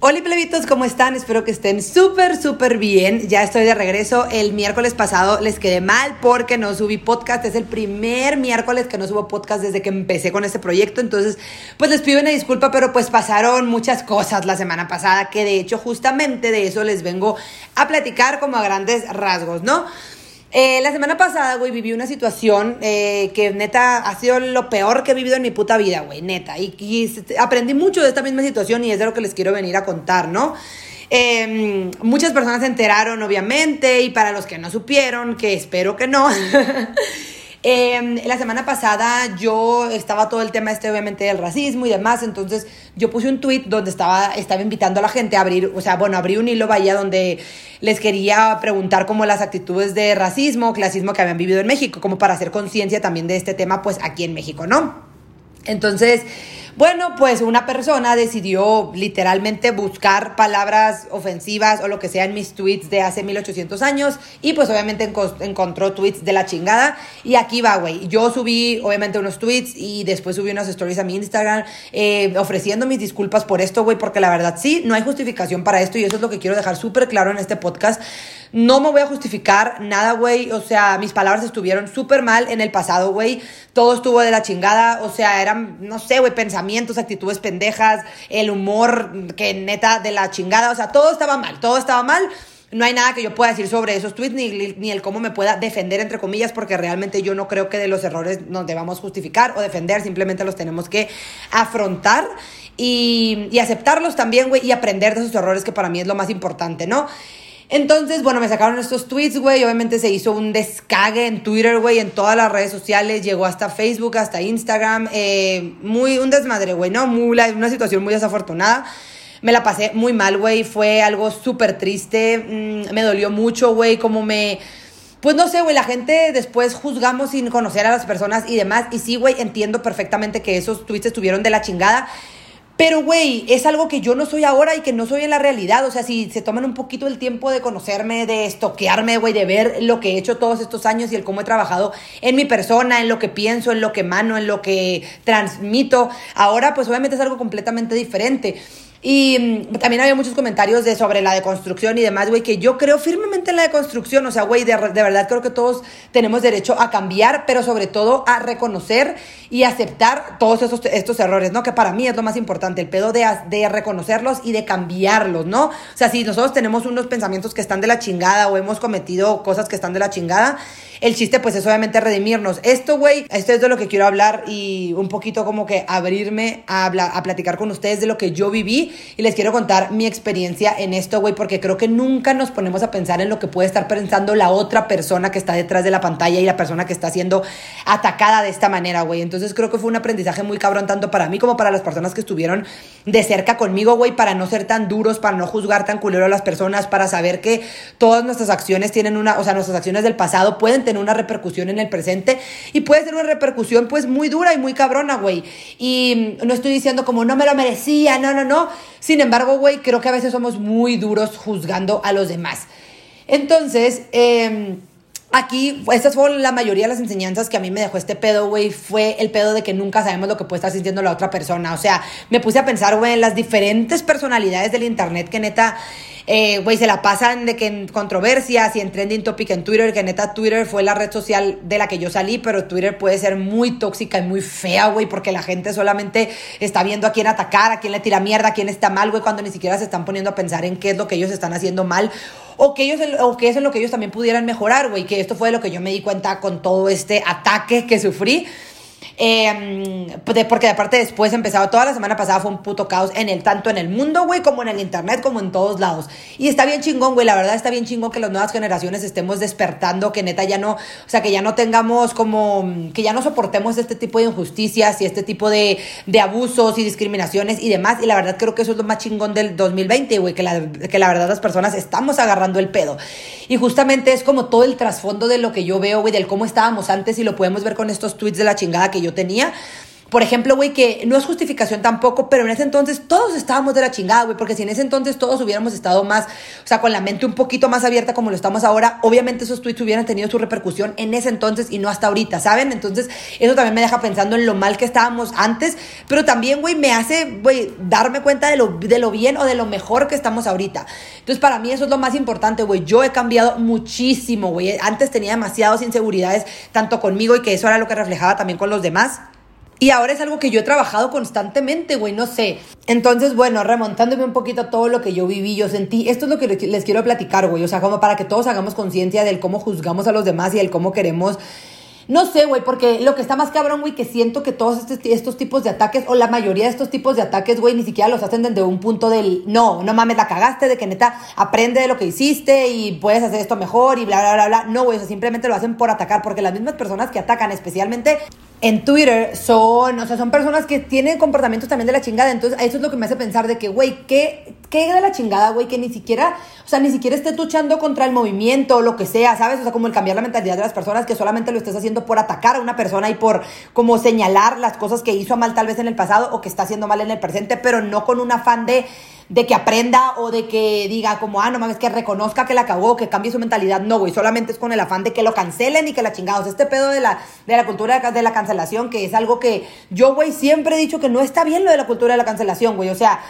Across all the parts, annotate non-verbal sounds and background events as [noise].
Hola plebitos, ¿cómo están? Espero que estén súper, súper bien. Ya estoy de regreso. El miércoles pasado les quedé mal porque no subí podcast. Es el primer miércoles que no subo podcast desde que empecé con este proyecto. Entonces, pues les pido una disculpa, pero pues pasaron muchas cosas la semana pasada que de hecho justamente de eso les vengo a platicar como a grandes rasgos, ¿no? Eh, la semana pasada, güey, viví una situación eh, que neta ha sido lo peor que he vivido en mi puta vida, güey, neta. Y, aprendí mucho de esta misma situación y es de lo que les quiero venir a contar, ¿no? Em, muchas personas se enteraron, obviamente, y para los que no supieron, que espero que no, [laughs] Eh, la semana pasada yo estaba todo el tema este obviamente del racismo y demás, entonces yo puse un tweet donde estaba, estaba invitando a la gente a abrir, o sea, bueno, abrí un hilo vaya donde les quería preguntar como las actitudes de racismo, clasismo que habían vivido en México, como para hacer conciencia también de este tema pues aquí en México, ¿no? Entonces, bueno, pues una persona decidió literalmente buscar palabras ofensivas o lo que sea en mis tweets de hace 1800 años y pues obviamente encontró tweets de la chingada y aquí va, güey. Yo subí obviamente unos tweets y después subí unas stories a mi Instagram eh, ofreciendo mis disculpas por esto, güey, porque la verdad sí, no hay justificación para esto y eso es lo que quiero dejar súper claro en este podcast. No me voy a justificar nada, güey. O sea, mis palabras estuvieron súper mal en el pasado, güey. Todo estuvo de la chingada. O sea, eran, no sé, güey, pensamientos, actitudes pendejas, el humor que neta de la chingada. O sea, todo estaba mal, todo estaba mal. No hay nada que yo pueda decir sobre esos tweets ni, ni el cómo me pueda defender, entre comillas, porque realmente yo no creo que de los errores nos debamos justificar o defender, simplemente los tenemos que afrontar y, y aceptarlos también, güey, y aprender de esos errores, que para mí es lo más importante, ¿no? Entonces, bueno, me sacaron estos tweets, güey. Obviamente se hizo un descague en Twitter, güey, en todas las redes sociales. Llegó hasta Facebook, hasta Instagram. Eh, muy, un desmadre, güey, ¿no? Muy, una situación muy desafortunada. Me la pasé muy mal, güey. Fue algo súper triste. Mm, me dolió mucho, güey. Como me. Pues no sé, güey, la gente después juzgamos sin conocer a las personas y demás. Y sí, güey, entiendo perfectamente que esos tweets estuvieron de la chingada. Pero, güey, es algo que yo no soy ahora y que no soy en la realidad. O sea, si se toman un poquito el tiempo de conocerme, de estoquearme, güey, de ver lo que he hecho todos estos años y el cómo he trabajado en mi persona, en lo que pienso, en lo que mano, en lo que transmito, ahora pues obviamente es algo completamente diferente. Y mm, también había muchos comentarios de sobre la deconstrucción y demás, güey, que yo creo firmemente en la deconstrucción. O sea, güey, de, de, verdad creo que todos tenemos derecho a cambiar, pero sobre todo a reconocer y aceptar todos esos, estos errores, ¿no? Que para mí es lo más importante, el pedo de, de reconocerlos y de cambiarlos, ¿no? O sea, si nosotros tenemos unos pensamientos que están de la chingada o hemos cometido cosas que están de la chingada, el chiste pues es obviamente redimirnos. Esto, güey, esto es de lo que quiero hablar y un poquito como que abrirme a, a platicar con ustedes de lo que yo viví y les quiero contar mi experiencia en esto, güey, porque creo que nunca nos ponemos a pensar en lo que puede estar pensando la otra persona que está detrás de la pantalla y la persona que está siendo atacada de esta manera, güey. Entonces creo que fue un aprendizaje muy cabrón tanto para mí como para las personas que estuvieron de cerca conmigo, güey, para no ser tan duros, para no juzgar tan culero a las personas, para saber que todas nuestras acciones tienen una, o sea, nuestras acciones del pasado pueden tener una repercusión en el presente y puede ser una repercusión pues muy dura y muy cabrona, güey. Y no estoy diciendo como no me lo merecía, no, no, no. Sin embargo, güey, creo que a veces somos muy duros juzgando a los demás. Entonces, eh, Aquí, estas fueron la mayoría de las enseñanzas que a mí me dejó este pedo, güey. Fue el pedo de que nunca sabemos lo que puede estar sintiendo la otra persona. O sea, me puse a pensar, güey, en las diferentes personalidades del internet que neta, eh, güey, se la pasan de que en controversias y en trending topic en Twitter, que neta Twitter fue la red social de la que yo salí, pero Twitter puede ser muy tóxica y muy fea, güey, porque la gente solamente está viendo a quién atacar, a quién le tira mierda, a quién está mal, güey, cuando ni siquiera se están poniendo a pensar en qué es lo que ellos están haciendo mal o que ellos o que eso es lo que ellos también pudieran mejorar, güey, que esto fue lo que yo me di cuenta con todo este ataque que sufrí. Eh, porque aparte después empezaba, toda la semana pasada fue un puto caos en el, tanto en el mundo, güey, como en el internet, como en todos lados. Y está bien chingón, güey, la verdad está bien chingón que las nuevas generaciones estemos despertando, que neta ya no, o sea, que ya no tengamos como, que ya no soportemos este tipo de injusticias y este tipo de, de abusos y discriminaciones y demás. Y la verdad creo que eso es lo más chingón del 2020, güey, que la, que la verdad las personas estamos agarrando el pedo. Y justamente es como todo el trasfondo de lo que yo veo, güey, del cómo estábamos antes y lo podemos ver con estos tweets de la chingada que yo tenía. Por ejemplo, güey, que no es justificación tampoco, pero en ese entonces todos estábamos de la chingada, güey, porque si en ese entonces todos hubiéramos estado más, o sea, con la mente un poquito más abierta como lo estamos ahora, obviamente esos tweets hubieran tenido su repercusión en ese entonces y no hasta ahorita, ¿saben? Entonces, eso también me deja pensando en lo mal que estábamos antes, pero también, güey, me hace, güey, darme cuenta de lo, de lo bien o de lo mejor que estamos ahorita. Entonces, para mí eso es lo más importante, güey. Yo he cambiado muchísimo, güey. Antes tenía demasiadas inseguridades, tanto conmigo y que eso era lo que reflejaba también con los demás. Y ahora es algo que yo he trabajado constantemente, güey, no sé. Entonces, bueno, remontándome un poquito a todo lo que yo viví, yo sentí, esto es lo que les quiero platicar, güey, o sea, como para que todos hagamos conciencia del cómo juzgamos a los demás y del cómo queremos no sé, güey, porque lo que está más cabrón, güey, que siento que todos este, estos tipos de ataques, o la mayoría de estos tipos de ataques, güey, ni siquiera los hacen desde un punto del, no, no mames, la cagaste, de que neta, aprende de lo que hiciste y puedes hacer esto mejor y bla, bla, bla, bla. No, güey, o sea, simplemente lo hacen por atacar, porque las mismas personas que atacan, especialmente en Twitter son, o sea, son personas que tienen comportamientos también de la chingada. Entonces, eso es lo que me hace pensar de que, güey, ¿qué, ¿qué de la chingada, güey? Que ni siquiera, o sea, ni siquiera estés luchando contra el movimiento o lo que sea, ¿sabes? O sea, como el cambiar la mentalidad de las personas, que solamente lo estés haciendo por atacar a una persona y por como señalar las cosas que hizo mal tal vez en el pasado o que está haciendo mal en el presente, pero no con un afán de de que aprenda o de que diga como, ah, no mames, que reconozca que la cagó, que cambie su mentalidad. No, güey, solamente es con el afán de que lo cancelen y que la chingados. Este pedo de la, de la cultura de la cancelación, que es algo que yo, güey, siempre he dicho que no está bien lo de la cultura de la cancelación, güey. O sea,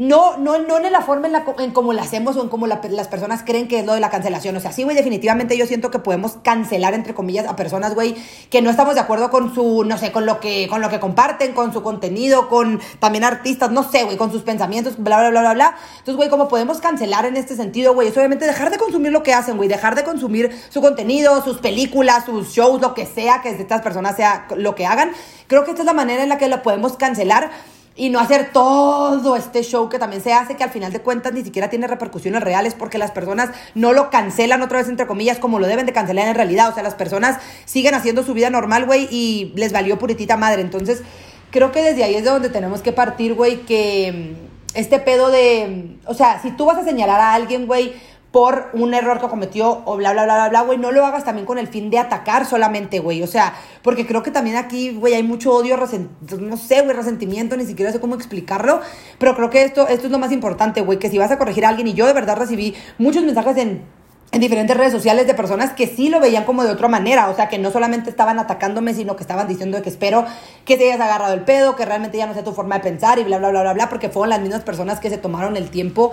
no, no, no en la forma en, la, en cómo la hacemos o en cómo las personas creen que es lo de la cancelación. O sea, sí, güey, definitivamente yo siento que podemos cancelar, entre comillas, a personas, güey, que no estamos de acuerdo con su, no sé, con lo que, con lo que comparten, con su contenido, con también artistas, no sé, güey, con sus pensamientos, bla, bla, bla, bla, bla. Entonces, güey, ¿cómo podemos cancelar en este sentido, güey? Es obviamente dejar de consumir lo que hacen, güey, dejar de consumir su contenido, sus películas, sus shows, lo que sea que estas personas sea lo que hagan. Creo que esta es la manera en la que lo podemos cancelar y no hacer todo este show que también se hace, que al final de cuentas ni siquiera tiene repercusiones reales porque las personas no lo cancelan otra vez, entre comillas, como lo deben de cancelar en realidad. O sea, las personas siguen haciendo su vida normal, güey, y les valió puritita madre. Entonces, creo que desde ahí es de donde tenemos que partir, güey, que este pedo de, o sea, si tú vas a señalar a alguien, güey, por un error que cometió o bla, bla, bla, bla, bla, güey, no lo hagas también con el fin de atacar solamente, güey. O sea, porque creo que también aquí, güey, hay mucho odio, no sé, güey, resentimiento, ni siquiera sé cómo explicarlo, pero creo que esto, esto es lo más importante, güey, que si vas a corregir a alguien, y yo de verdad recibí muchos mensajes en en diferentes redes sociales de personas que sí lo veían como de otra manera, o sea, que no solamente estaban atacándome, sino que estaban diciendo que espero que te hayas agarrado el pedo, que realmente ya no sea tu forma de pensar y bla, bla, bla, bla, bla, porque fueron las mismas personas que se tomaron el tiempo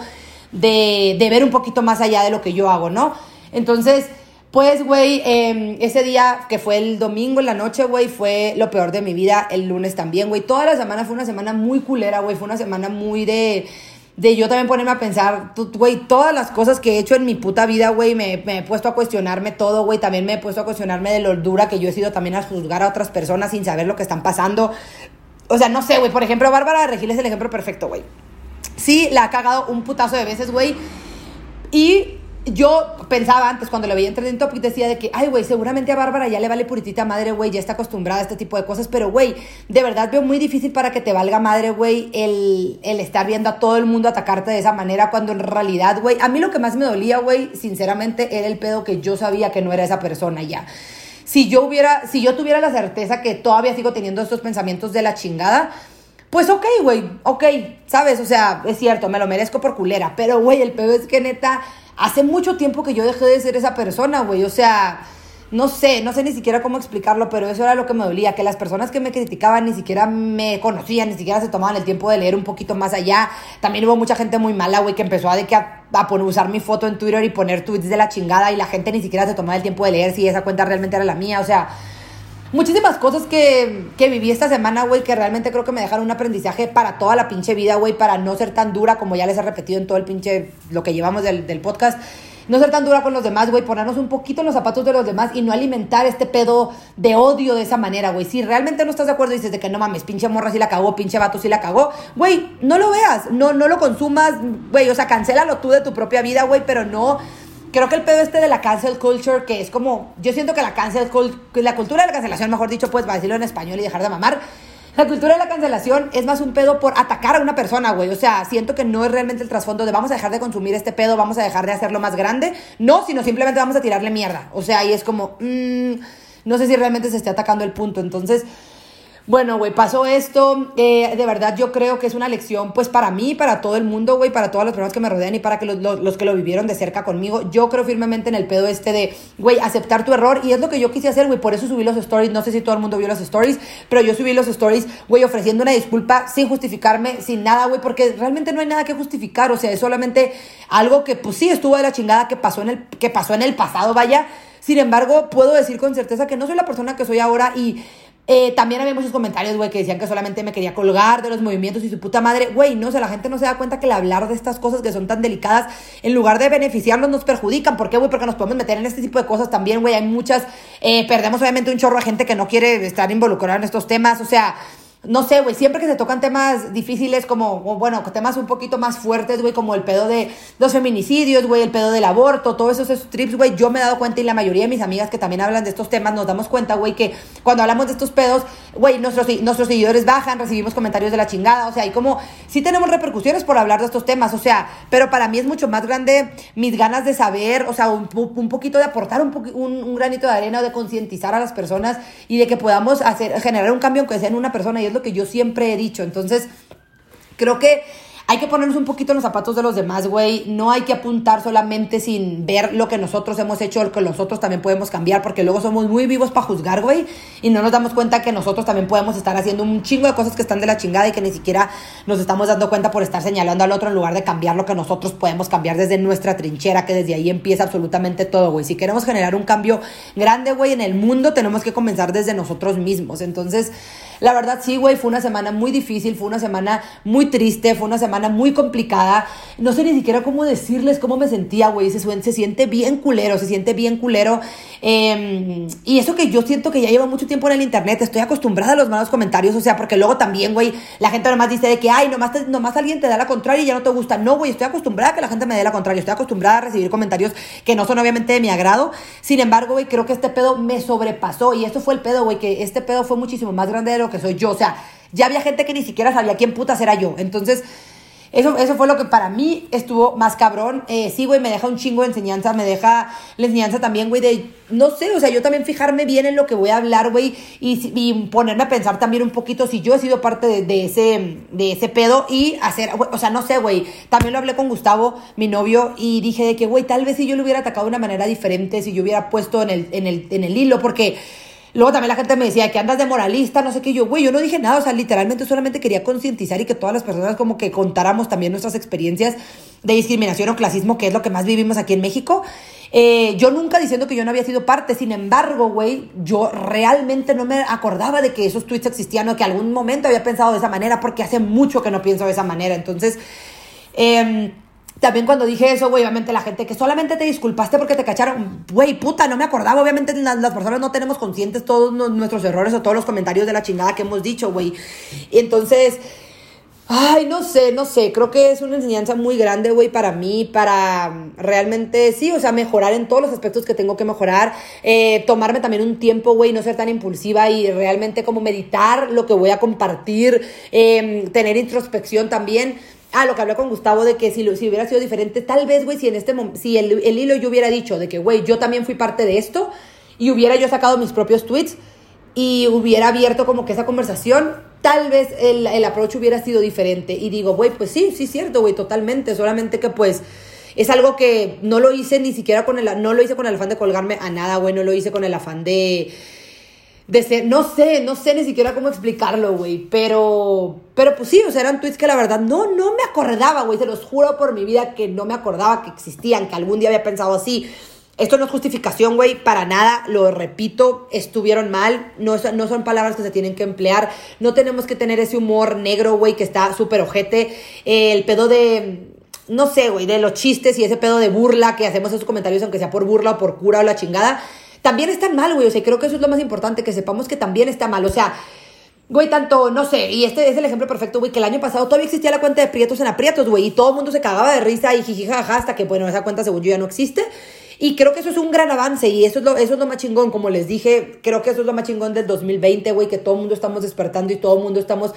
de, de, ver un poquito más allá de lo que yo hago, ¿no? Entonces, pues, güey, em, ese día que fue el domingo en la noche, güey, fue lo peor de mi vida. El lunes también, güey. Toda la semana fue una semana muy culera, güey. Fue una semana muy de de yo también ponerme a pensar, güey, todas las cosas que he hecho en mi puta vida, güey, me, me, he puesto a cuestionarme todo, güey, también me he puesto a cuestionarme de lo dura que yo he sido también a juzgar a otras personas sin saber lo que están pasando. O sea, no sé, güey, por ejemplo, Bárbara de Regil es el ejemplo perfecto, güey. Sí, la ha cagado un putazo de veces, güey. Y yo pensaba antes, cuando lo veía en Trending Topic, decía de que, ay, güey, seguramente a Bárbara ya le vale puritita madre, güey, ya está acostumbrada a este tipo de cosas, pero, güey, de verdad veo muy difícil para que te valga madre, güey, el, el estar viendo a todo el mundo atacarte de esa manera, cuando en realidad, güey, a mí lo que más me dolía, güey, sinceramente, era el pedo que yo sabía que no era esa persona ya. Si yo hubiera, si yo tuviera la certeza que todavía sigo teniendo estos pensamientos de la chingada, pues ok, güey, ok, ¿sabes? O sea, es cierto, me lo merezco por culera, pero, güey, el pedo es que neta, hace mucho tiempo que yo dejé de ser esa persona, güey, o sea, no sé, no sé ni siquiera cómo explicarlo, pero eso era lo que me dolía, que las personas que me criticaban ni siquiera me conocían, ni siquiera se tomaban el tiempo de leer un poquito más allá. También hubo mucha gente muy mala, güey, que empezó a, de que a, usar mi foto en Twitter y poner tweets de la chingada y la gente ni siquiera se tomaba el tiempo de leer si esa cuenta realmente era la mía, o sea muchísimas cosas que, que viví esta semana, güey, que realmente creo que me dejaron un aprendizaje para toda la pinche vida, güey, para no ser tan dura como ya les he repetido en todo el pinche, lo que llevamos del, del podcast. No ser tan dura con los demás, güey, ponernos un poquito en los zapatos de los demás y no alimentar este pedo de odio de esa manera, güey. Si realmente no estás de acuerdo y dices de que no mames, pinche morra sí la cagó, pinche vato sí la cagó, güey, no lo veas, no, no lo consumas, güey, o sea, cancélalo tú de tu propia vida, güey, pero no creo que el pedo este de la cancel culture, que es como, yo siento que la cancel la cultura de la cancelación, mejor dicho, pues, va a decirlo en español y dejar de mamar. La cultura de la cancelación es más un pedo por atacar a una persona, güey. O sea, siento que no es realmente el trasfondo de vamos a dejar de consumir este pedo, vamos a dejar de hacerlo más grande. No, sino simplemente vamos a tirarle mierda. O sea, y es como, mmm, no sé si realmente se esté atacando el punto. Entonces, Bueno, güey, pasó esto. Eh, de verdad, yo creo que es una lección, pues para mí, para todo el mundo, güey, para todas las personas que me rodean y para que los, los, que lo vivieron de cerca conmigo. Yo creo firmemente en el pedo este de, güey, aceptar tu error. Y es lo que yo quise hacer, güey. Por eso subí los stories. No sé si todo el mundo vio los stories, pero yo subí los stories, güey, ofreciendo una disculpa sin justificarme, sin nada, güey, porque realmente no hay nada que justificar. O sea, es solamente algo que, pues sí, estuvo de la chingada que pasó en el, que pasó en el pasado, vaya. Sin embargo, puedo decir con certeza que no soy la persona que soy ahora y eh, también había muchos comentarios, güey, que decían que solamente me quería colgar de los movimientos y su puta madre. Güey, no, o sea, la gente no se da cuenta que el hablar de estas cosas que son tan delicadas, en lugar de beneficiarnos, nos perjudican. ¿Por qué, güey? Porque nos podemos meter en este tipo de cosas también, güey. Hay muchas, eh, perdemos obviamente un chorro de gente que no quiere estar involucrada en estos temas. O sea, no sé, güey, siempre que se tocan temas difíciles como, bueno, temas un poquito más fuertes, güey, como el pedo de los feminicidios, güey, el pedo del aborto, todos esos trips, güey, yo me he dado cuenta y la mayoría de mis amigas que también hablan de estos temas nos damos cuenta, güey, que cuando hablamos de estos pedos, güey, nuestros, nuestros seguidores bajan, recibimos comentarios de la chingada, o sea, y como, sí tenemos repercusiones por hablar de estos temas, o sea, pero para mí es mucho más grande mis ganas de saber, o sea, un, un poquito de aportar un, un, un granito de arena o de concientizar a las personas y de que podamos hacer, generar un cambio aunque sea en una persona y es que yo siempre he dicho. Entonces, creo que hay que ponernos un poquito en los zapatos de los demás, güey. No hay que apuntar solamente sin ver lo que nosotros hemos hecho, lo que nosotros también podemos cambiar, porque luego somos muy vivos para juzgar, güey. Y no nos damos cuenta que nosotros también podemos estar haciendo un chingo de cosas que están de la chingada y que ni siquiera nos estamos dando cuenta por estar señalando al otro en lugar de cambiar lo que nosotros podemos cambiar desde nuestra trinchera, que desde ahí empieza absolutamente todo, güey. Si queremos generar un cambio grande, güey, en el mundo, tenemos que comenzar desde nosotros mismos. Entonces, la verdad, sí, güey, fue una semana muy difícil, fue una semana muy triste, fue una semana muy complicada. No sé ni siquiera cómo decirles cómo me sentía, güey. Se, se siente bien culero, se siente bien culero. Em, y eso que yo siento que ya llevo mucho tiempo en el internet, estoy acostumbrada a los malos comentarios, o sea, porque luego también, güey, la gente nomás dice de que, ay, nomás, nomás alguien te da la contraria y ya no te gusta. No, güey, estoy acostumbrada a que la gente me dé la contraria, estoy acostumbrada a recibir comentarios que no son obviamente de mi agrado. Sin embargo, güey, creo que este pedo me sobrepasó y esto fue el pedo, güey, que este pedo fue muchísimo más grande que soy yo. O sea, ya había gente que ni siquiera sabía quién putas era yo. Entonces, eso, eso fue lo que para mí estuvo más cabrón. Eh, sí, güey, me deja un chingo de enseñanza, me deja la enseñanza también, güey, de, no sé, o sea, yo también fijarme bien en lo que voy a hablar, güey, y, ponerme a pensar también un poquito si yo he sido parte de, ese, de ese pedo y hacer, o sea, no sé, güey, también lo hablé con Gustavo, mi novio, y dije de que, güey, tal vez si yo lo hubiera atacado de una manera diferente, si yo hubiera puesto en el, en el, en el hilo, porque Luego también la gente me decía que andas de moralista, no sé qué. Yo, güey, yo no dije nada. O sea, literalmente solamente quería concientizar y que todas las personas como que contáramos también nuestras experiencias de discriminación o clasismo, que es lo que más vivimos aquí en México. Eh, yo nunca diciendo que yo no había sido parte, sin embargo, güey, yo realmente no me acordaba de que esos tweets existían o que algún momento había pensado de esa manera, porque hace mucho que no pienso de esa manera. Entonces, eh, también cuando dije eso, güey, obviamente la gente que solamente te disculpaste porque te cacharon, güey, puta, no me acordaba. Obviamente las, las, personas no tenemos conscientes todos nuestros errores o todos los comentarios de la chingada que hemos dicho, güey. Y entonces, ay, no sé, no sé, creo que es una enseñanza muy grande, güey, para mí, para realmente, sí, o sea, mejorar en todos los aspectos que tengo que mejorar, eh, tomarme también un tiempo, güey, no ser tan impulsiva y realmente como meditar lo que voy a compartir, eh, tener introspección también Ah, lo que hablé con Gustavo de que si, lo, si hubiera sido diferente, tal vez, güey, si en este si el, el hilo yo hubiera dicho de que, güey, yo también fui parte de esto y hubiera yo sacado mis propios tweets y hubiera abierto como que esa conversación, tal vez el, el approach hubiera sido diferente. Y digo, güey, pues sí, sí, cierto, güey, totalmente. Solamente que pues es algo que no lo hice ni siquiera con el, no lo hice con el afán de colgarme a nada, güey, no lo hice con el afán de de ser, no sé, no sé ni siquiera cómo explicarlo, güey, pero, pero pues sí, o sea, eran tweets que la verdad no, no me acordaba, güey, se los juro por mi vida que no me acordaba que existían, que algún día había pensado así. Esto no es justificación, güey, para nada, lo repito, estuvieron mal, no, no son palabras que se tienen que emplear, no tenemos que tener ese humor negro, güey, que está súper ojete, el pedo de, no sé, güey, de los chistes y ese pedo de burla que hacemos esos comentarios, aunque sea por burla o por cura o la chingada, también están mal, güey. O sea, creo que eso es lo más importante, que sepamos que también está mal. O sea, güey, tanto, no sé, y este es el ejemplo perfecto, güey, que el año pasado todavía existía la cuenta de Prietos en Aprietos, güey, y todo el mundo se cagaba de risa y jijijaja hasta que, bueno, esa cuenta según yo ya no existe. Y creo que eso es un gran avance y eso es, lo, eso es lo más chingón, como les dije, creo que eso es lo más chingón del 2020, güey, que todo el mundo estamos despertando y todo el mundo estamos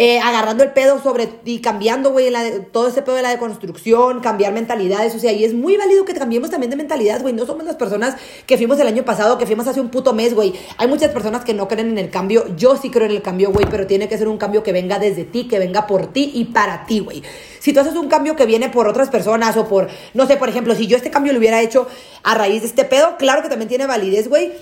eh, agarrando el pedo sobre y cambiando, güey, todo ese pedo de la deconstrucción, cambiar mentalidades, o sea, y es muy válido que cambiemos también de mentalidad, güey, no somos las personas que fuimos el año pasado, que fuimos hace un puto mes, güey, hay muchas personas que no creen en el cambio, yo sí creo en el cambio, güey, pero tiene que ser un cambio que venga desde ti, que venga por ti y para ti, güey. Si tú haces un cambio que viene por otras personas o por, no sé, por ejemplo, si yo este cambio lo hubiera hecho a raíz de este pedo, claro que también tiene validez, güey,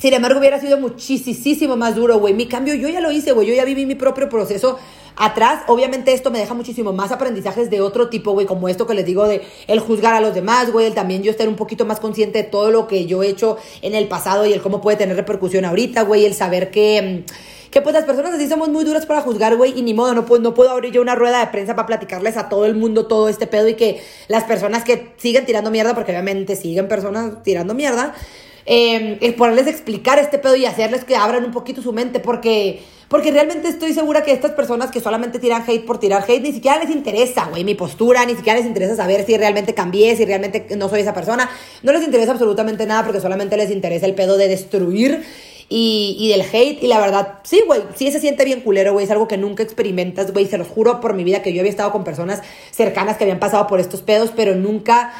sin embargo, hubiera sido muchísimo más duro, güey. Mi cambio, yo ya lo hice, güey. Yo ya viví mi propio proceso atrás. Obviamente esto me deja muchísimo más aprendizajes de otro tipo, güey, como esto que les digo de el juzgar a los demás, güey, el también yo estar un poquito más consciente de todo lo que yo he hecho en el pasado y el cómo puede tener repercusión ahorita, güey, el saber que mm, que pues las personas así somos muy duras para juzgar, güey, y ni modo, no puedo, no puedo abrir yo una rueda de prensa para platicarles a todo el mundo todo este pedo y que las personas que siguen tirando mierda, porque obviamente siguen personas tirando mierda, eh, es poderles explicar este pedo y hacerles que abran un poquito su mente, porque, porque realmente estoy segura que estas personas que solamente tiran hate por tirar hate, ni siquiera les interesa, güey, mi postura, ni siquiera les interesa saber si realmente cambié, si realmente no soy esa persona, no les interesa absolutamente nada porque solamente les interesa el pedo de destruir. Y, y, del hate. Y la verdad, sí, güey, sí se siente bien culero, güey. Es algo que nunca experimentas, güey. Se los juro por mi vida que yo había estado con personas cercanas que habían pasado por estos pedos, pero nunca.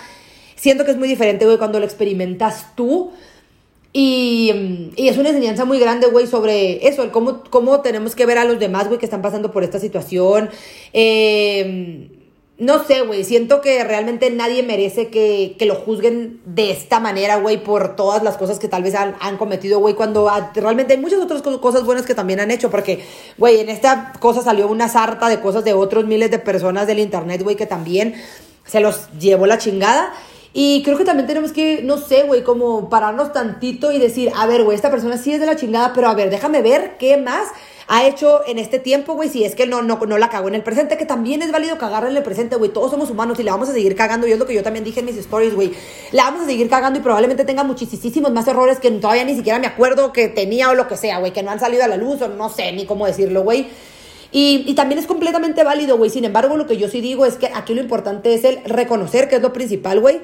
Siento que es muy diferente, güey, cuando lo experimentas tú y, y, es una enseñanza muy grande, güey, sobre eso, el cómo, cómo tenemos que ver a los demás, güey, que están pasando por esta situación. Eh, no sé, güey, siento que realmente nadie merece que, que lo juzguen de esta manera, güey, por todas las cosas que tal vez han, han cometido, güey, cuando realmente hay muchas otras cosas buenas que también han hecho, porque, güey, en esta cosa salió una sarta de cosas de otros miles de personas del internet, güey, que también se los llevó la chingada. Y creo que también tenemos que, no sé, güey, como pararnos tantito y decir, a ver, güey, esta persona sí es de la chingada, pero a ver, déjame ver qué más ha hecho en este tiempo, güey, si es que no, no, no la cagó en el presente, que también es válido cagarla en el presente, güey, todos somos humanos y la vamos a seguir cagando, y es lo que yo también dije en mis stories, güey, la vamos a seguir cagando y probablemente tenga muchísimos más errores que todavía ni siquiera me acuerdo que tenía o lo que sea, güey, que no han salido a la luz o no sé ni cómo decirlo, güey. Y, y, también es completamente válido, güey. Sin embargo, lo que yo sí digo es que aquí lo importante es el reconocer, que es lo principal, güey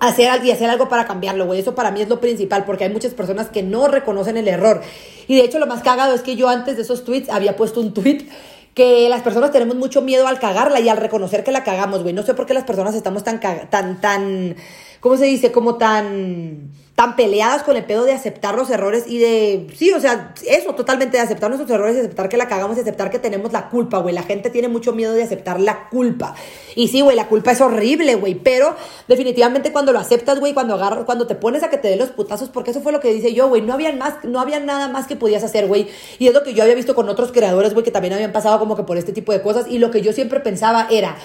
hacer y hacer algo para cambiarlo, güey. Eso para mí es lo principal, porque hay muchas personas que no reconocen el error. Y de hecho, lo más cagado es que yo antes de esos tweets había puesto un tweet que las personas tenemos mucho miedo al cagarla y al reconocer que la cagamos, güey. No sé por qué las personas estamos tan, tan, tan, ¿cómo se dice? Como tan tan peleadas con el pedo de aceptar los errores y de, sí, o sea, eso, totalmente de aceptar nuestros errores aceptar que la cagamos y aceptar que tenemos la culpa, güey. La gente tiene mucho miedo de aceptar la culpa. Y sí, güey, la culpa es horrible, güey, pero definitivamente cuando lo aceptas, güey, cuando agarras, cuando te pones a que te dé los putazos, porque eso fue lo que dice yo, güey, no había más, no había nada más que podías hacer, güey. Y es lo que yo había visto con otros creadores, güey, que también habían pasado como que por este tipo de cosas y lo que yo siempre pensaba era,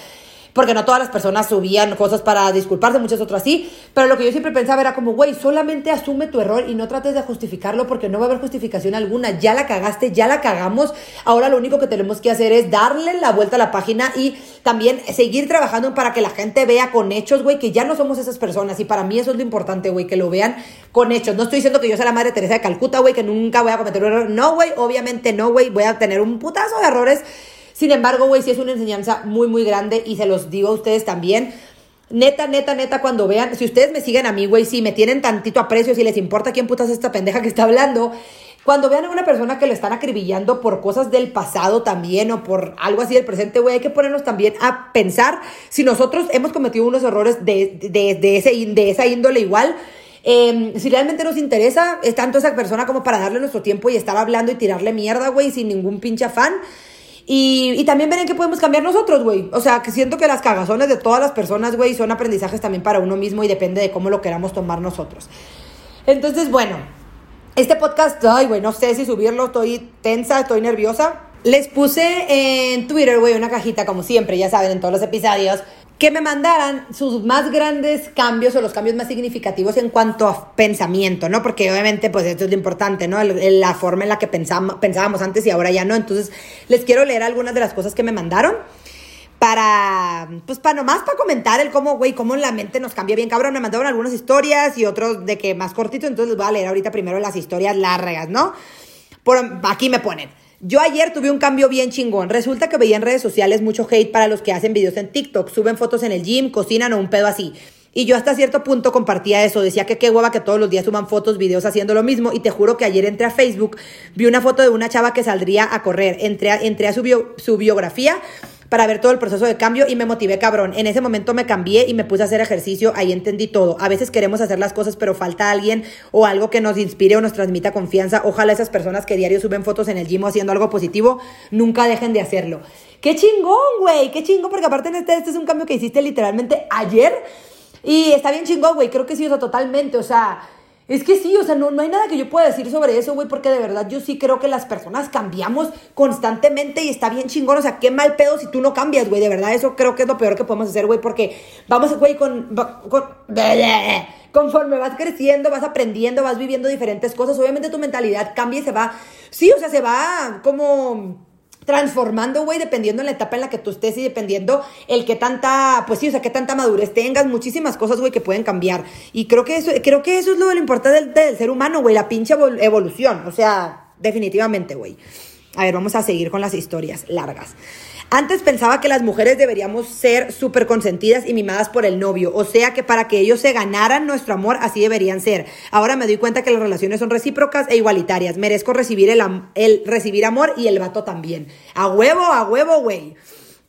porque no todas las personas subían cosas para disculparse, muchas otras sí, pero lo que yo siempre pensaba era como, güey, solamente asume tu error y no trates de justificarlo porque no va a haber justificación alguna, ya la cagaste, ya la cagamos, ahora lo único que tenemos que hacer es darle la vuelta a la página y también seguir trabajando para que la gente vea con hechos, güey, que ya no somos esas personas y para mí eso es lo importante, güey, que lo vean con hechos. No estoy diciendo que yo sea la madre Teresa de Calcuta, güey, que nunca voy a cometer un error, no, güey, obviamente no, güey, voy a tener un putazo de errores sin embargo, güey, sí es una enseñanza muy, muy grande y se los digo a ustedes también. Neta, neta, neta, cuando vean, si ustedes me siguen a mí, güey, si me tienen tantito aprecio, si les importa quién putas es esta pendeja que está hablando, cuando vean a una persona que le están acribillando por cosas del pasado también o por algo así del presente, güey, hay que ponernos también a pensar si nosotros hemos cometido unos errores de, de, ese, de esa índole igual. Em, si realmente nos interesa, es tanto esa persona como para darle nuestro tiempo y estar hablando y tirarle mierda, güey, sin ningún pinche afán. Y, también ven qué podemos cambiar nosotros, güey. O sea, que siento que las cagazones de todas las personas, güey, son aprendizajes también para uno mismo y depende de cómo lo queramos tomar nosotros. Entonces, bueno, este podcast, ay, güey, no sé si subirlo, estoy tensa, estoy nerviosa. Les puse en Twitter, güey, una cajita, como siempre, ya saben, en todos los episodios, que me mandaran sus más grandes cambios o los cambios más significativos en cuanto a pensamiento, ¿no? Porque obviamente, pues esto es lo importante, ¿no? La forma en la que pensábamos antes y ahora ya no. Entonces, les quiero leer algunas de las cosas que me mandaron para, pues para nomás para comentar el cómo, güey, cómo la mente nos cambia bien, cabrón. Me mandaron algunas historias y otros de que más cortito, entonces les voy a leer ahorita primero las historias largas, ¿no? Por aquí me ponen. Yo ayer tuve un cambio bien chingón. Resulta que veía en redes sociales mucho hate para los que hacen videos en TikTok, suben fotos en el gym, cocinan o un pedo así. Y yo hasta cierto punto compartía eso, decía que qué hueva que todos los días suban fotos, videos haciendo lo mismo. Y te juro que ayer entré a Facebook, vi una foto de una chava que saldría a correr, entré a, su biografía para ver todo el proceso de cambio y me motivé cabrón. En ese momento me cambié y me puse a hacer ejercicio, ahí entendí todo. A veces queremos hacer las cosas, pero falta alguien o algo que nos inspire o nos transmita confianza. Ojalá esas personas que diario suben fotos en el gym haciendo algo positivo, nunca dejen de hacerlo. Qué chingón, güey, qué chingón, porque aparte en este, este es un cambio que hiciste literalmente ayer y está bien chingón, güey, creo que sí, o sea, totalmente, o sea... Es que sí, o sea, no, no hay nada que yo pueda decir sobre eso, güey, porque de verdad yo sí creo que las personas cambiamos constantemente y está bien chingón. O sea, qué mal pedo si tú no cambias, güey. De verdad, eso creo que es lo peor que podemos hacer, güey, porque vamos, güey, con, con [laughs] conforme vas creciendo, vas aprendiendo, vas viviendo diferentes cosas, obviamente tu mentalidad cambia y se va, sí, o sea, se va como transformando, güey, dependiendo en la etapa en la que tú estés y dependiendo el que tanta, pues sí, o sea, qué tanta madurez tengas, muchísimas cosas, güey, que pueden cambiar. Y creo que eso, creo que eso es lo, lo importante del, del ser humano, güey, la pinche evolución, o sea, definitivamente, güey. A ver, vamos a seguir con las historias largas. Antes pensaba que las mujeres deberíamos ser súper consentidas y mimadas por el novio, o sea que para que ellos se ganaran nuestro amor, así deberían ser. Ahora me doy cuenta que las relaciones son recíprocas e igualitarias. Merezco recibir el, recibir amor y el vato también. A huevo, a huevo, güey.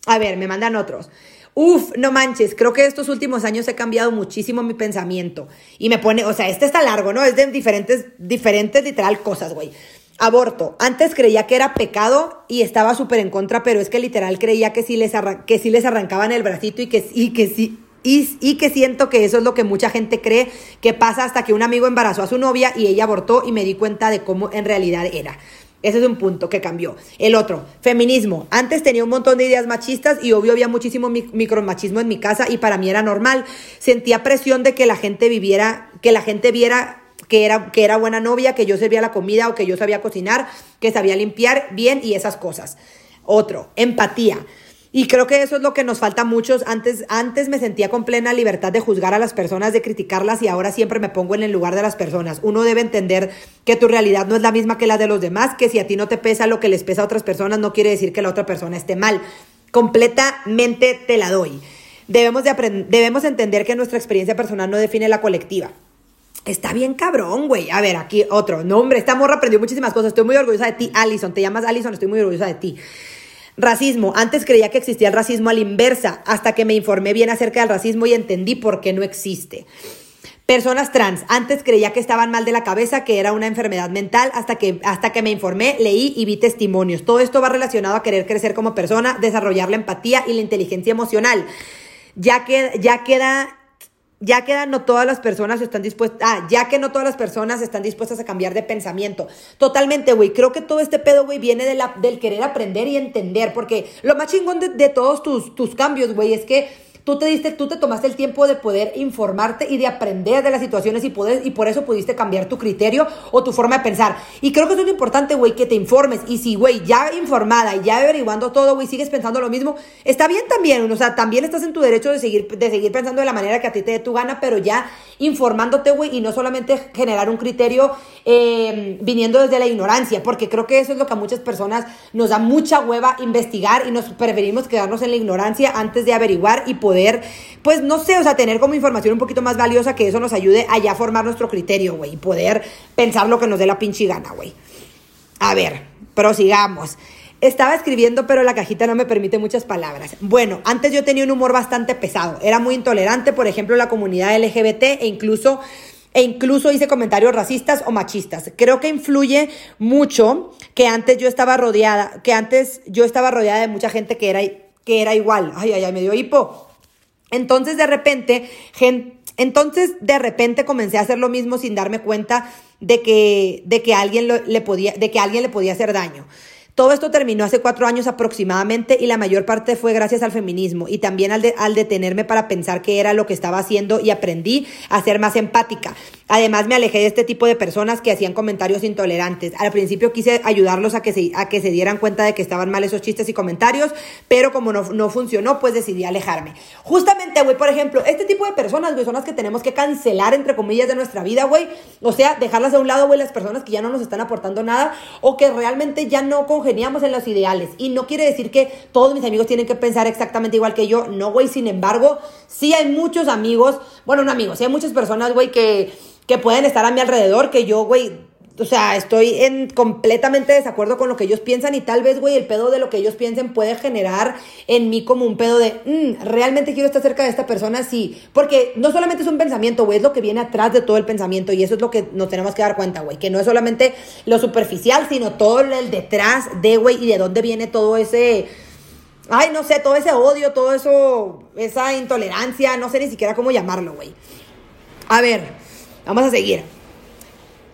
A ver, me mandan otros. Uf, no manches, creo que estos últimos años he cambiado muchísimo mi pensamiento. Y me pone, o sea, este está largo, ¿no? Es de diferentes, diferentes literal cosas, güey. Aborto. Antes creía que era pecado y estaba súper en contra, pero es que literal creía que sí les, que sí les arrancaban el bracito y que, y que sí. Y, y, que siento que eso es lo que mucha gente cree que pasa hasta que un amigo embarazó a su novia y ella abortó y me di cuenta de cómo en realidad era. Ese es un punto que cambió. El otro, feminismo. Antes tenía un montón de ideas machistas y obvio había muchísimo micromachismo en mi casa y para mí era normal. Sentía presión de que la gente viviera, que la gente viera que era, que era buena novia, que yo servía la comida o que yo sabía cocinar, que sabía limpiar bien y esas cosas. Otro, empatía. Y creo que eso es lo que nos falta a muchos. Antes, antes me sentía con plena libertad de juzgar a las personas, de criticarlas y ahora siempre me pongo en el lugar de las personas. Uno debe entender que tu realidad no es la misma que la de los demás, que si a ti no te pesa lo que les pesa a otras personas, no quiere decir que la otra persona esté mal. Completamente te la doy. Debemos, de debemos entender que nuestra experiencia personal no define la colectiva. Está bien cabrón, güey. A ver, aquí otro. No, hombre, esta morra aprendió muchísimas cosas. Estoy muy orgullosa de ti, Allison. Te llamas Allison, estoy muy orgullosa de ti. Racismo. Antes creía que existía el racismo a la inversa, hasta que me informé bien acerca del racismo y entendí por qué no existe. Personas trans. Antes creía que estaban mal de la cabeza, que era una enfermedad mental, hasta que, hasta que me informé, leí y vi testimonios. Todo esto va relacionado a querer crecer como persona, desarrollar la empatía y la inteligencia emocional. Ya, que, ya queda ya que no todas las personas están dispuestas, ah, ya que no todas las personas están dispuestas a cambiar de pensamiento. Totalmente, güey. Creo que todo este pedo, güey, viene de la, del querer aprender y entender, porque lo más chingón de, todos tus, tus cambios, güey, es que Tú te diste, tú te tomaste el tiempo de poder informarte y de aprender de las situaciones y, poder, y por eso pudiste cambiar tu criterio o tu forma de pensar. Y creo que eso es lo importante, güey, que te informes. Y si, güey, ya informada y ya averiguando todo, güey, sigues pensando lo mismo, está bien también. O sea, también estás en tu derecho de seguir, de seguir pensando de la manera que a ti te dé tu gana, pero ya informándote, güey, y no solamente generar un criterio eh, viniendo desde la ignorancia, porque creo que eso es lo que a muchas personas nos da mucha hueva investigar y nos preferimos quedarnos en la ignorancia antes de averiguar y poder pues no sé, o sea, tener como información un poquito más valiosa que eso nos ayude a ya formar nuestro criterio, güey, y poder pensar lo que nos dé la pinche gana, güey. A ver, prosigamos. Estaba escribiendo, pero la cajita no me permite muchas palabras. Bueno, antes yo tenía un humor bastante pesado. Era muy intolerante, por ejemplo, la comunidad LGBT e incluso e incluso hice comentarios racistas o machistas. Creo que influye mucho que antes yo estaba rodeada, que antes yo estaba rodeada de mucha gente que era, que era igual. Ay, ay, ay, me dio hipo. Entonces de repente, entonces de repente comencé a hacer lo mismo sin darme cuenta de que, de que, alguien, le podía, de que alguien le podía hacer daño. Todo esto terminó hace cuatro años aproximadamente y la mayor parte fue gracias al feminismo y también al, al detenerme para pensar qué era lo que estaba haciendo y aprendí a ser más empática. Además me alejé de este tipo de personas que hacían comentarios intolerantes. Al principio quise ayudarlos a que se, a que se dieran cuenta de que estaban mal esos chistes y comentarios, pero como no, no funcionó, pues decidí alejarme. Justamente, güey, por ejemplo, este tipo de personas, güey, son las que tenemos que cancelar, entre comillas, de nuestra vida, güey. O sea, dejarlas a un lado, güey, las personas que ya no nos están aportando nada o que realmente ya no con congeniamos en los ideales. Y no quiere decir que todos mis amigos tienen que pensar exactamente igual que yo. No, güey. Sin embargo, sí hay muchos amigos, bueno, no amigos, sí hay muchas personas, güey, que, que pueden estar a mi alrededor, que yo, güey, o sea, estoy en completamente desacuerdo con lo que ellos piensan y tal vez, güey, el pedo de lo que ellos piensen puede generar en mí como un pedo de, mm, realmente quiero estar cerca de esta persona, sí. Porque no solamente es un pensamiento, güey, es lo que viene atrás de todo el pensamiento y eso es lo que nos tenemos que dar cuenta, güey, que no es solamente lo superficial, sino todo el detrás de, güey, y de dónde viene todo ese... Ay, no sé, todo ese odio, todo eso, esa intolerancia, no sé ni siquiera cómo llamarlo, güey. A ver, vamos a seguir.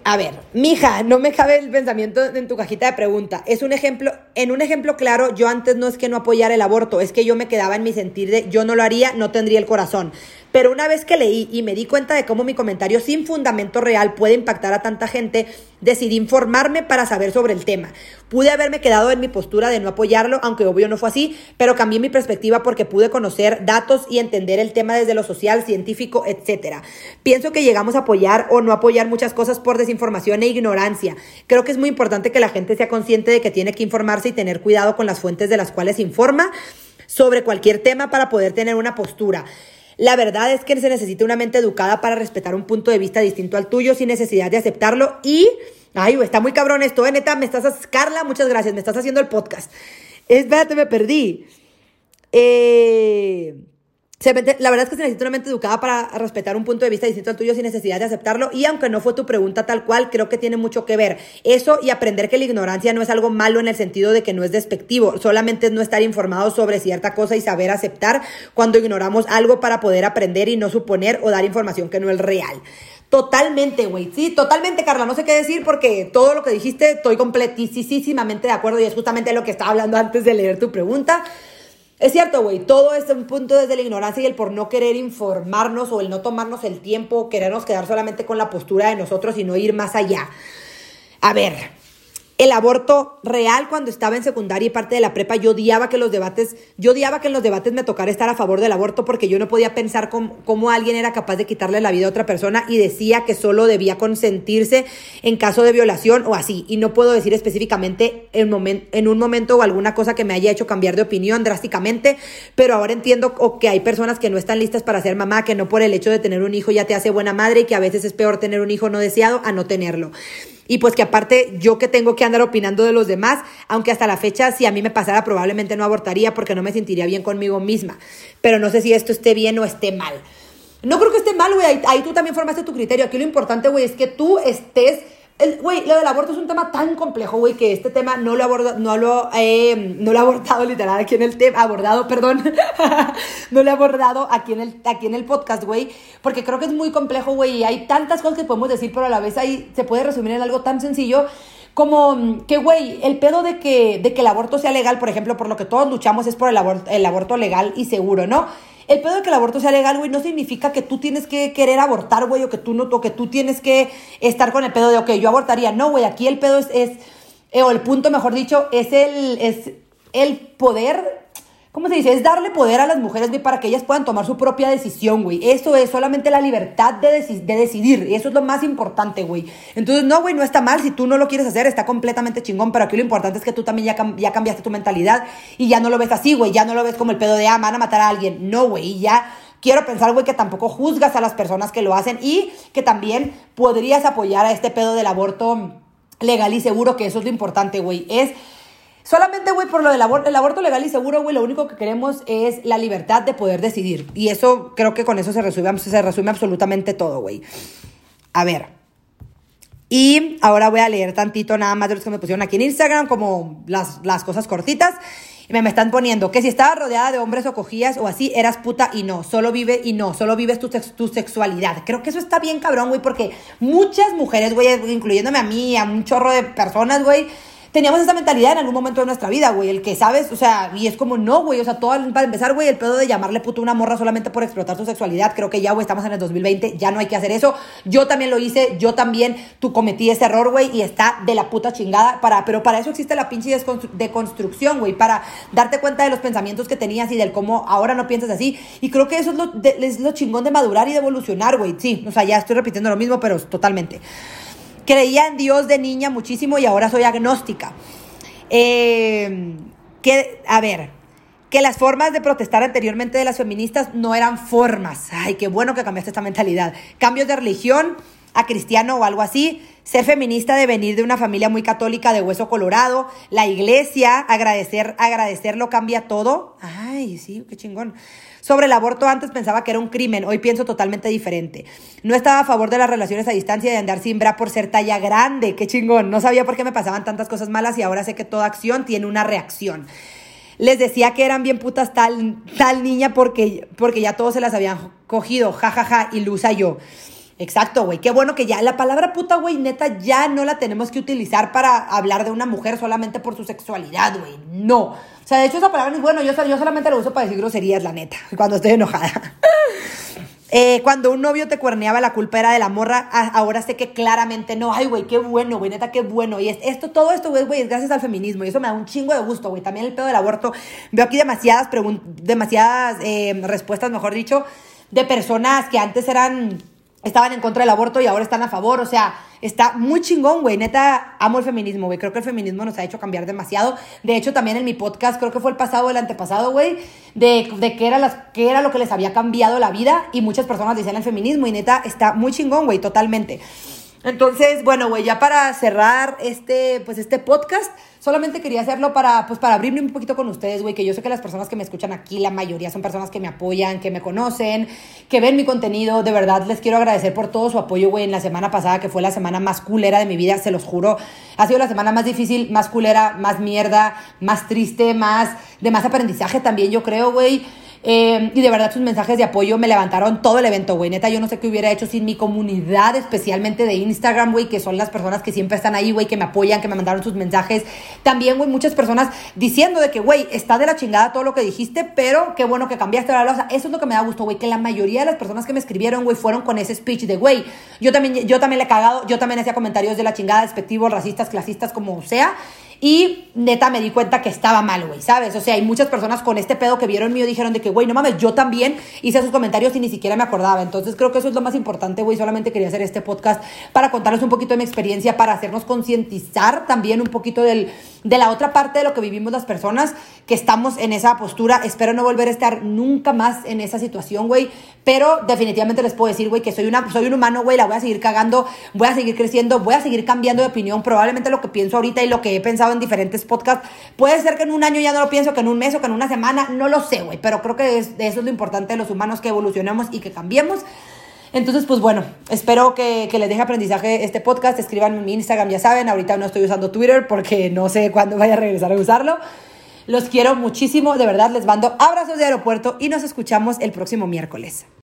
A ver, mija, no me cabe el pensamiento en tu cajita de pregunta. Es un ejemplo, en un ejemplo claro, yo antes no es que no apoyara el aborto, es que yo me quedaba en mi sentir de yo no lo haría, no tendría el corazón. Pero una vez que leí y me di cuenta de cómo mi comentario sin fundamento real puede impactar a tanta gente, decidí informarme para saber sobre el tema. Pude haberme quedado en mi postura de no apoyarlo, aunque obvio no fue así, pero cambié mi perspectiva porque pude conocer datos y entender el tema desde lo social, científico, etc. Pienso que llegamos a apoyar o no apoyar muchas cosas por desinformación e ignorancia. Creo que es muy importante que la gente sea consciente de que tiene que informarse y tener cuidado con las fuentes de las cuales informa sobre cualquier tema para poder tener una postura. La verdad es que se necesita una mente educada para respetar un punto de vista distinto al tuyo sin necesidad de aceptarlo y... Ay, está muy cabrón esto, ¿eh? neta, me estás... Carla, muchas gracias, me estás haciendo el podcast. Espérate, me perdí. Eh la verdad es que se necesita una mente educada para respetar un punto de vista distinto al tuyo sin necesidad de aceptarlo y aunque no fue tu pregunta tal cual, creo que tiene mucho que ver. Eso y aprender que la ignorancia no es algo malo en el sentido de que no es despectivo, solamente es no estar informado sobre cierta cosa y saber aceptar cuando ignoramos algo para poder aprender y no suponer o dar información que no es real. Totalmente, güey. Sí, totalmente, Carla. No sé qué decir porque todo lo que dijiste estoy completísimamente de acuerdo y es justamente lo que estaba hablando antes de leer tu pregunta. Es cierto, güey, todo es un punto desde la ignorancia y el por no querer informarnos o el no tomarnos el tiempo, querernos quedar solamente con la postura de nosotros y no ir más allá. A ver, el aborto real cuando estaba en secundaria y parte de la prepa, yo odiaba que los debates, yo odiaba que en los debates me tocara estar a favor del aborto porque yo no podía pensar cómo, alguien era capaz de quitarle la vida a otra persona y decía que solo debía consentirse en caso de violación o así. Y no puedo decir específicamente en, en un momento o alguna cosa que me haya hecho cambiar de opinión drásticamente, pero ahora entiendo que hay personas que no están listas para ser mamá, que no por el hecho de tener un hijo ya te hace buena madre y que a veces es peor tener un hijo no deseado a no tenerlo. Y pues que aparte yo que tengo que andar opinando de los demás, aunque hasta la fecha si a mí me pasara probablemente no abortaría porque no me sentiría bien conmigo misma. Pero no sé si esto esté bien o esté mal. No creo que esté mal, güey. Ahí, ahí, tú también formaste tu criterio. Aquí lo importante, güey, es que tú estés Güey, lo del aborto es un tema tan complejo, güey, que este tema no lo, aborda, no lo, eh, no lo he abordado literal aquí en el tema, abordado, perdón, [laughs] no lo he abordado aquí en el, aquí en el podcast, güey, porque creo que es muy complejo, güey, y hay tantas cosas que podemos decir, pero a la vez ahí se puede resumir en algo tan sencillo como mm, que, güey, el pedo de que, de que el aborto sea legal, por ejemplo, por lo que todos luchamos es por el aborto, el aborto legal y seguro, ¿no? El pedo de que el aborto sea legal, güey, no significa que tú tienes que querer abortar, güey, o que tú no, o que tú tienes que estar con el pedo de, ok, yo abortaría. No, güey, aquí el pedo es, es eh, o el punto, mejor dicho, es el, es el poder ¿cómo se dice? Es darle poder a las mujeres, güey, para que ellas puedan tomar su propia decisión, güey. Eso es solamente la libertad de, de decidir. Y eso es lo más importante, güey. Entonces, no, güey, no está mal. Si tú no lo quieres hacer, está completamente chingón. Pero aquí lo importante es que tú también ya, ya cambiaste tu mentalidad y ya no lo ves así, güey. Ya no lo ves como el pedo de, ah, van a matar a alguien. No, güey. Y ya quiero pensar, güey, que tampoco juzgas a las personas que lo hacen y que también podrías apoyar a este pedo del aborto legal y seguro, que eso es lo importante, güey. Es Solamente, güey, por lo del aborto, el aborto legal y seguro, güey, lo único que queremos es la libertad de poder decidir. Y eso, creo que con eso se resume, se resume absolutamente todo, güey. A ver. Y ahora voy a leer tantito nada más de los que me pusieron aquí en Instagram, como las, las cosas cortitas. Y me, me están poniendo que si estaba rodeada de hombres o cogías o así, eras puta y no, solo vive y no, solo vives tu, tu sexualidad. Creo que eso está bien cabrón, güey, porque muchas mujeres, güey, incluyéndome a mí, a un chorro de personas, güey, teníamos esa mentalidad en algún momento de nuestra vida, güey. El que sabes, o sea, y es como, no, güey. O sea, todo, para empezar, güey, el pedo de llamarle puto una morra solamente por explotar su sexualidad. Creo que ya, güey, estamos en el 2020, ya no hay que hacer eso. Yo también lo hice, yo también tú cometí ese error, güey, y está de la puta chingada. Para, pero para eso existe la pinche deconstrucción, güey, para darte cuenta de los pensamientos que tenías y del cómo ahora no piensas así. Y creo que eso es lo, es lo chingón de madurar y de evolucionar, güey. Sí, o sea, ya estoy repitiendo lo mismo, pero totalmente. Creía en Dios de niña muchísimo y ahora soy agnóstica. Eh, que, a ver, que las formas de protestar anteriormente de las feministas no eran formas. Ay, qué bueno que cambiaste esta mentalidad. Cambios de religión a cristiano o algo así. Ser feminista de venir de una familia muy católica de hueso colorado. La iglesia, agradecer, agradecerlo cambia todo. Ay, sí, qué chingón. Sobre el aborto antes pensaba que era un crimen, hoy pienso totalmente diferente. No estaba a favor de las relaciones a distancia y de andar sin bra por ser talla grande, qué chingón. No sabía por qué me pasaban tantas cosas malas y ahora sé que toda acción tiene una reacción les decía que eran bien putas tal, tal niña porque, porque ya todos se las habían cogido, jajaja, ja, ja, y Luza yo. Exacto, güey. Qué bueno que ya la palabra puta, güey, neta, ya no la tenemos que utilizar para hablar de una mujer solamente por su sexualidad, güey. No. O sea, de hecho, esa palabra es bueno. Yo, yo solamente la uso para decir groserías, la neta, [laughs] cuando estoy enojada. [laughs] Eh, cuando un novio te cuerneaba, la culpa era de la morra. ahora sé que claramente no. Ay, güey, qué bueno, güey, neta, qué bueno. Y esto, todo esto, güey, güey, es gracias al feminismo. Y eso me da un chingo de gusto, güey. También el pedo del aborto. Veo aquí demasiadas, demasiadas eh, respuestas, mejor dicho, de personas que antes eran estaban en contra del aborto y ahora están a favor. O sea, está muy chingón, güey. Neta, amo el feminismo, güey. Creo que el feminismo nos ha hecho cambiar demasiado. De hecho, también en mi podcast, creo que fue el pasado o el antepasado, güey, de, de qué, era las, qué era lo que les había cambiado la vida. Y muchas personas decían el feminismo. Y neta, está muy chingón, güey, totalmente. Entonces, bueno, güey, ya para cerrar este, pues este podcast, solamente quería hacerlo para, pues para abrirme un poquito con ustedes, güey, que yo sé que las personas que me escuchan aquí, la mayoría son personas que me apoyan, que me conocen, que ven mi contenido, de verdad les quiero agradecer por todo su apoyo, güey, en la semana pasada, que fue la semana más culera de mi vida, se los juro, ha sido la semana más difícil, más culera, más mierda, más triste, más, de más aprendizaje también, yo creo, güey. Eh, y de verdad sus mensajes de apoyo me levantaron todo el evento, güey. Neta, yo no sé qué hubiera hecho sin mi comunidad, especialmente de Instagram, güey, que son las personas que siempre están ahí, güey, que me apoyan, que me mandaron sus mensajes. También, güey, muchas personas diciendo de que, güey, está de la chingada todo lo que dijiste, pero qué bueno que cambiaste la losa. Eso es lo que me da gusto, güey, que la mayoría de las personas que me escribieron, güey, fueron con ese speech de, güey, yo también, yo también le he cagado, yo también hacía comentarios de la chingada, despectivos, racistas, clasistas, como sea. Y neta me di cuenta que estaba mal, güey, ¿sabes? O sea, hay muchas personas con este pedo que vieron mío dijeron de que, güey, no mames, yo también hice esos comentarios y ni siquiera me acordaba. Entonces creo que eso es lo más importante, güey. Solamente quería hacer este podcast para contarles un poquito de mi experiencia, para hacernos concientizar también un poquito del, de la otra parte de lo que vivimos las personas que estamos en esa postura. Espero no volver a estar nunca más en esa situación, güey. Pero definitivamente les puedo decir, güey, que soy, una, soy un humano, güey, la voy a seguir cagando, voy a seguir creciendo, voy a seguir cambiando de opinión. Probablemente lo que pienso ahorita y lo que he pensado en diferentes podcasts. Puede ser que en un año ya no lo pienso, que en un mes o que en una semana, no lo sé, güey, pero creo que eso es lo importante de los humanos, que evolucionemos y que cambiemos. Entonces, pues bueno, espero que, que, les deje aprendizaje este podcast. Escriban mi Instagram, ya saben, ahorita no estoy usando Twitter porque no sé cuándo vaya a regresar a usarlo. Los quiero muchísimo, de verdad les mando abrazos de aeropuerto y nos escuchamos el próximo miércoles.